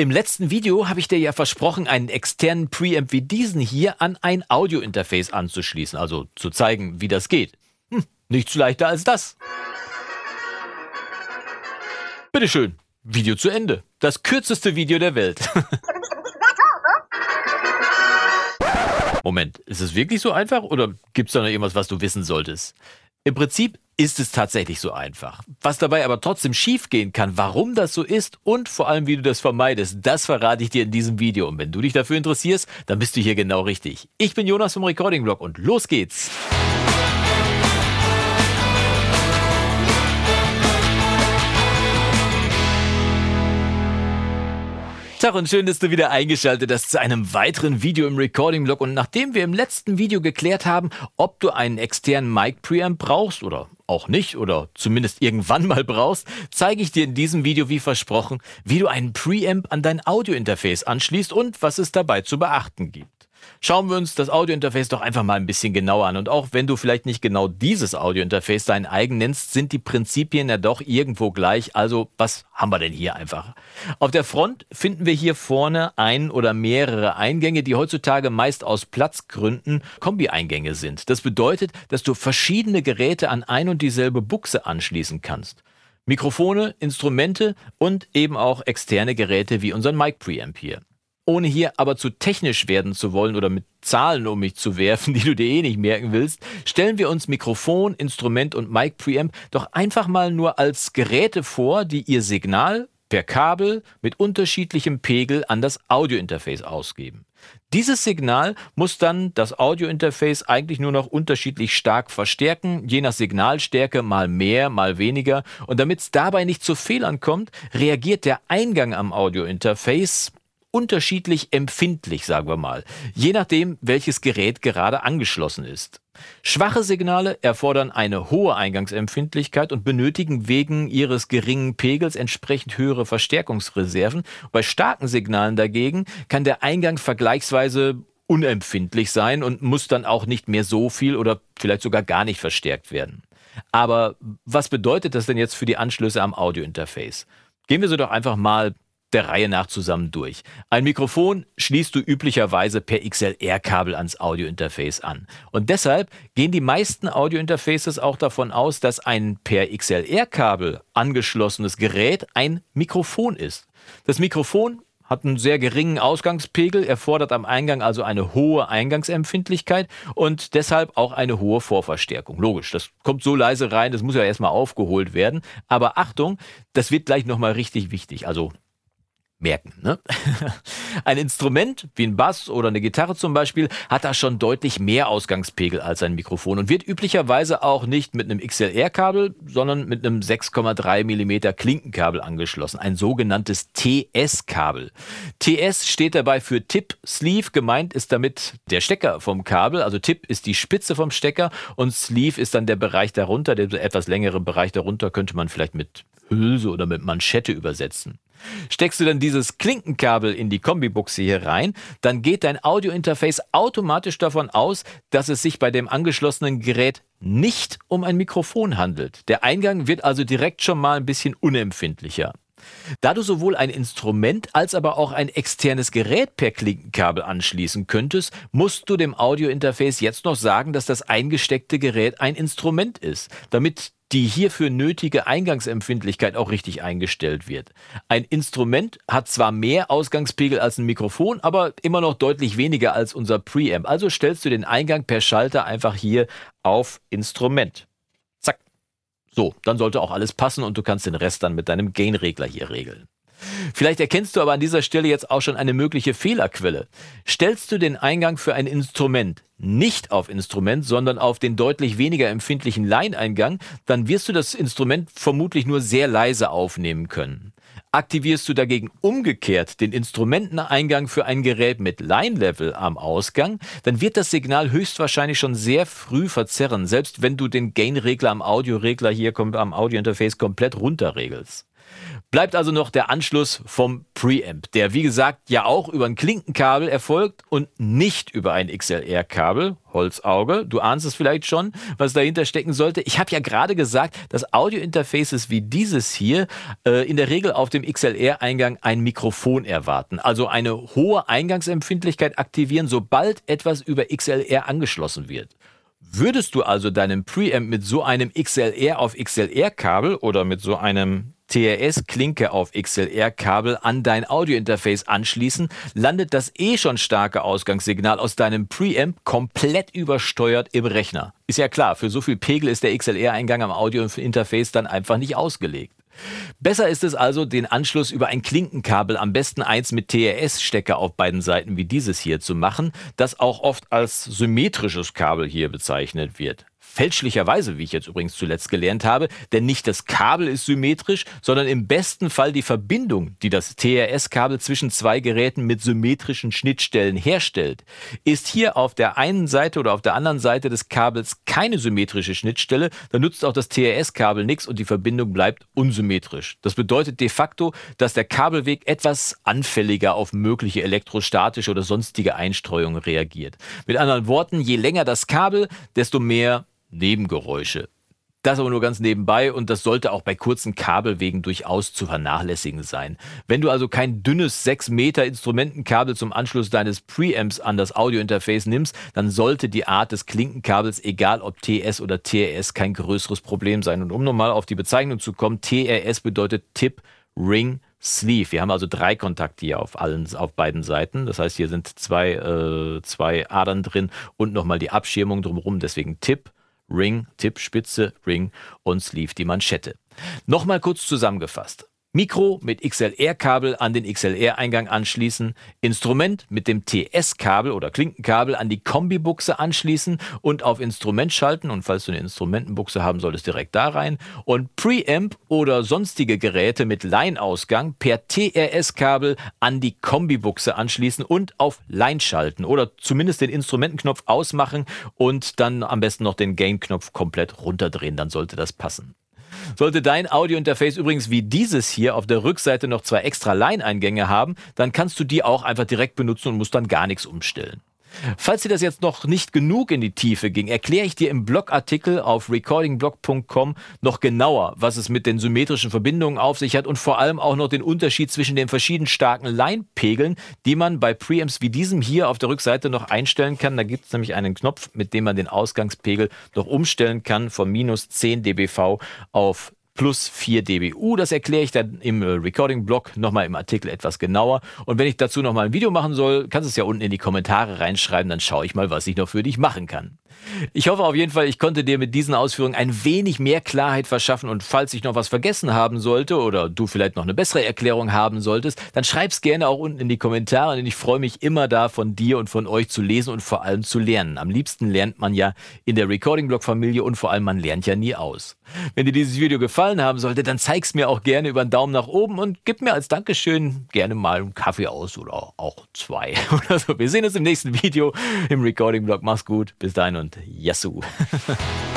Im letzten Video habe ich dir ja versprochen, einen externen Preamp wie diesen hier an ein Audiointerface anzuschließen, also zu zeigen, wie das geht. Hm, nichts leichter als das. Bitteschön, Video zu Ende. Das kürzeste Video der Welt. Moment, ist es wirklich so einfach oder gibt es da noch irgendwas, was du wissen solltest? Im Prinzip ist es tatsächlich so einfach. Was dabei aber trotzdem schiefgehen kann, warum das so ist und vor allem wie du das vermeidest, das verrate ich dir in diesem Video. Und wenn du dich dafür interessierst, dann bist du hier genau richtig. Ich bin Jonas vom Recording Blog und los geht's. Tag und schön, dass du wieder eingeschaltet hast zu einem weiteren Video im Recording-Blog. Und nachdem wir im letzten Video geklärt haben, ob du einen externen Mic-Preamp brauchst oder auch nicht oder zumindest irgendwann mal brauchst, zeige ich dir in diesem Video wie versprochen, wie du einen Preamp an dein Audio-Interface anschließt und was es dabei zu beachten gibt. Schauen wir uns das Audiointerface doch einfach mal ein bisschen genauer an. Und auch wenn du vielleicht nicht genau dieses Audiointerface dein eigen nennst, sind die Prinzipien ja doch irgendwo gleich. Also was haben wir denn hier einfach? Auf der Front finden wir hier vorne ein oder mehrere Eingänge, die heutzutage meist aus Platzgründen Kombi-Eingänge sind. Das bedeutet, dass du verschiedene Geräte an ein und dieselbe Buchse anschließen kannst. Mikrofone, Instrumente und eben auch externe Geräte wie unseren Mic Preamp hier. Ohne hier aber zu technisch werden zu wollen oder mit Zahlen um mich zu werfen, die du dir eh nicht merken willst, stellen wir uns Mikrofon, Instrument und Mic Preamp doch einfach mal nur als Geräte vor, die ihr Signal per Kabel mit unterschiedlichem Pegel an das Audiointerface ausgeben. Dieses Signal muss dann das Audiointerface eigentlich nur noch unterschiedlich stark verstärken, je nach Signalstärke mal mehr, mal weniger. Und damit es dabei nicht zu Fehlern kommt, reagiert der Eingang am Audiointerface unterschiedlich empfindlich, sagen wir mal, je nachdem, welches Gerät gerade angeschlossen ist. Schwache Signale erfordern eine hohe Eingangsempfindlichkeit und benötigen wegen ihres geringen Pegels entsprechend höhere Verstärkungsreserven. Bei starken Signalen dagegen kann der Eingang vergleichsweise unempfindlich sein und muss dann auch nicht mehr so viel oder vielleicht sogar gar nicht verstärkt werden. Aber was bedeutet das denn jetzt für die Anschlüsse am Audiointerface? Gehen wir so doch einfach mal der Reihe nach zusammen durch. Ein Mikrofon schließt du üblicherweise per XLR-Kabel ans Audiointerface an. Und deshalb gehen die meisten Audiointerfaces auch davon aus, dass ein per XLR-Kabel angeschlossenes Gerät ein Mikrofon ist. Das Mikrofon hat einen sehr geringen Ausgangspegel, erfordert am Eingang also eine hohe Eingangsempfindlichkeit und deshalb auch eine hohe Vorverstärkung. Logisch, das kommt so leise rein, das muss ja erstmal aufgeholt werden. Aber Achtung, das wird gleich nochmal richtig wichtig. Also merken. Ne? Ein Instrument wie ein Bass oder eine Gitarre zum Beispiel hat da schon deutlich mehr Ausgangspegel als ein Mikrofon und wird üblicherweise auch nicht mit einem XLR-Kabel, sondern mit einem 6,3 mm Klinkenkabel angeschlossen, ein sogenanntes TS-Kabel. TS steht dabei für Tip Sleeve, gemeint ist damit der Stecker vom Kabel, also Tip ist die Spitze vom Stecker und Sleeve ist dann der Bereich darunter, der etwas längere Bereich darunter könnte man vielleicht mit Hülse oder mit Manschette übersetzen. Steckst du dann dieses Klinkenkabel in die Kombibuchse hier rein, dann geht dein Audiointerface automatisch davon aus, dass es sich bei dem angeschlossenen Gerät nicht um ein Mikrofon handelt. Der Eingang wird also direkt schon mal ein bisschen unempfindlicher. Da du sowohl ein Instrument als aber auch ein externes Gerät per Klinkenkabel anschließen könntest, musst du dem Audiointerface jetzt noch sagen, dass das eingesteckte Gerät ein Instrument ist, damit die hierfür nötige Eingangsempfindlichkeit auch richtig eingestellt wird. Ein Instrument hat zwar mehr Ausgangspegel als ein Mikrofon, aber immer noch deutlich weniger als unser Preamp. Also stellst du den Eingang per Schalter einfach hier auf Instrument. Zack. So, dann sollte auch alles passen und du kannst den Rest dann mit deinem Gain-Regler hier regeln. Vielleicht erkennst du aber an dieser Stelle jetzt auch schon eine mögliche Fehlerquelle. Stellst du den Eingang für ein Instrument nicht auf Instrument, sondern auf den deutlich weniger empfindlichen Line-Eingang, dann wirst du das Instrument vermutlich nur sehr leise aufnehmen können. Aktivierst du dagegen umgekehrt den Instrumenteneingang für ein Gerät mit Line-Level am Ausgang, dann wird das Signal höchstwahrscheinlich schon sehr früh verzerren, selbst wenn du den Gain-Regler am Audioregler hier am Audiointerface komplett runterregelst. Bleibt also noch der Anschluss vom Preamp, der wie gesagt ja auch über ein Klinkenkabel erfolgt und nicht über ein XLR-Kabel. Holzauge, du ahnst es vielleicht schon, was dahinter stecken sollte. Ich habe ja gerade gesagt, dass Audiointerfaces wie dieses hier äh, in der Regel auf dem XLR-Eingang ein Mikrofon erwarten, also eine hohe Eingangsempfindlichkeit aktivieren, sobald etwas über XLR angeschlossen wird. Würdest du also deinen Preamp mit so einem XLR auf XLR-Kabel oder mit so einem TRS-Klinke auf XLR-Kabel an dein Audiointerface anschließen, landet das eh schon starke Ausgangssignal aus deinem Preamp komplett übersteuert im Rechner. Ist ja klar, für so viel Pegel ist der XLR-Eingang am Audiointerface dann einfach nicht ausgelegt. Besser ist es also, den Anschluss über ein Klinkenkabel, am besten eins mit TRS-Stecker auf beiden Seiten wie dieses hier zu machen, das auch oft als symmetrisches Kabel hier bezeichnet wird. Fälschlicherweise, wie ich jetzt übrigens zuletzt gelernt habe, denn nicht das Kabel ist symmetrisch, sondern im besten Fall die Verbindung, die das TRS-Kabel zwischen zwei Geräten mit symmetrischen Schnittstellen herstellt. Ist hier auf der einen Seite oder auf der anderen Seite des Kabels keine symmetrische Schnittstelle, dann nutzt auch das TRS-Kabel nichts und die Verbindung bleibt unsymmetrisch. Das bedeutet de facto, dass der Kabelweg etwas anfälliger auf mögliche elektrostatische oder sonstige Einstreuungen reagiert. Mit anderen Worten, je länger das Kabel, desto mehr Nebengeräusche. Das aber nur ganz nebenbei und das sollte auch bei kurzen Kabelwegen durchaus zu vernachlässigen sein. Wenn du also kein dünnes 6 Meter Instrumentenkabel zum Anschluss deines Preamps an das Audiointerface nimmst, dann sollte die Art des Klinkenkabels, egal ob TS oder TRS, kein größeres Problem sein. Und um nochmal auf die Bezeichnung zu kommen, TRS bedeutet Tip, Ring, Sleeve. Wir haben also drei Kontakte hier auf allen, auf beiden Seiten. Das heißt, hier sind zwei, äh, zwei Adern drin und nochmal die Abschirmung drumherum. Deswegen Tip, Ring, Tipp, Spitze, Ring und Sleeve die Manschette. Nochmal kurz zusammengefasst. Mikro mit XLR-Kabel an den XLR-Eingang anschließen, Instrument mit dem TS-Kabel oder Klinkenkabel an die Kombibuchse anschließen und auf Instrument schalten. Und falls du eine Instrumentenbuchse haben solltest, direkt da rein. Und Preamp oder sonstige Geräte mit Line-Ausgang per TRS-Kabel an die Kombibuchse anschließen und auf Line schalten oder zumindest den Instrumentenknopf ausmachen und dann am besten noch den Gain-Knopf komplett runterdrehen, dann sollte das passen. Sollte dein Audiointerface übrigens wie dieses hier auf der Rückseite noch zwei extra Line-Eingänge haben, dann kannst du die auch einfach direkt benutzen und musst dann gar nichts umstellen. Falls dir das jetzt noch nicht genug in die Tiefe ging, erkläre ich dir im Blogartikel auf recordingblog.com noch genauer, was es mit den symmetrischen Verbindungen auf sich hat und vor allem auch noch den Unterschied zwischen den verschieden starken Line-Pegeln, die man bei Preamps wie diesem hier auf der Rückseite noch einstellen kann. Da gibt es nämlich einen Knopf, mit dem man den Ausgangspegel noch umstellen kann von minus 10 dBV auf plus 4 dBU. Das erkläre ich dann im äh, Recording-Blog nochmal im Artikel etwas genauer. Und wenn ich dazu nochmal ein Video machen soll, kannst du es ja unten in die Kommentare reinschreiben, dann schaue ich mal, was ich noch für dich machen kann. Ich hoffe auf jeden Fall, ich konnte dir mit diesen Ausführungen ein wenig mehr Klarheit verschaffen und falls ich noch was vergessen haben sollte oder du vielleicht noch eine bessere Erklärung haben solltest, dann schreib's gerne auch unten in die Kommentare, denn ich freue mich immer da von dir und von euch zu lesen und vor allem zu lernen. Am liebsten lernt man ja in der Recording Blog Familie und vor allem man lernt ja nie aus. Wenn dir dieses Video gefallen haben sollte, dann zeig's mir auch gerne über einen Daumen nach oben und gib mir als Dankeschön gerne mal einen Kaffee aus oder auch zwei oder so. Wir sehen uns im nächsten Video im Recording Blog. Mach's gut. Bis dahin und Yassou.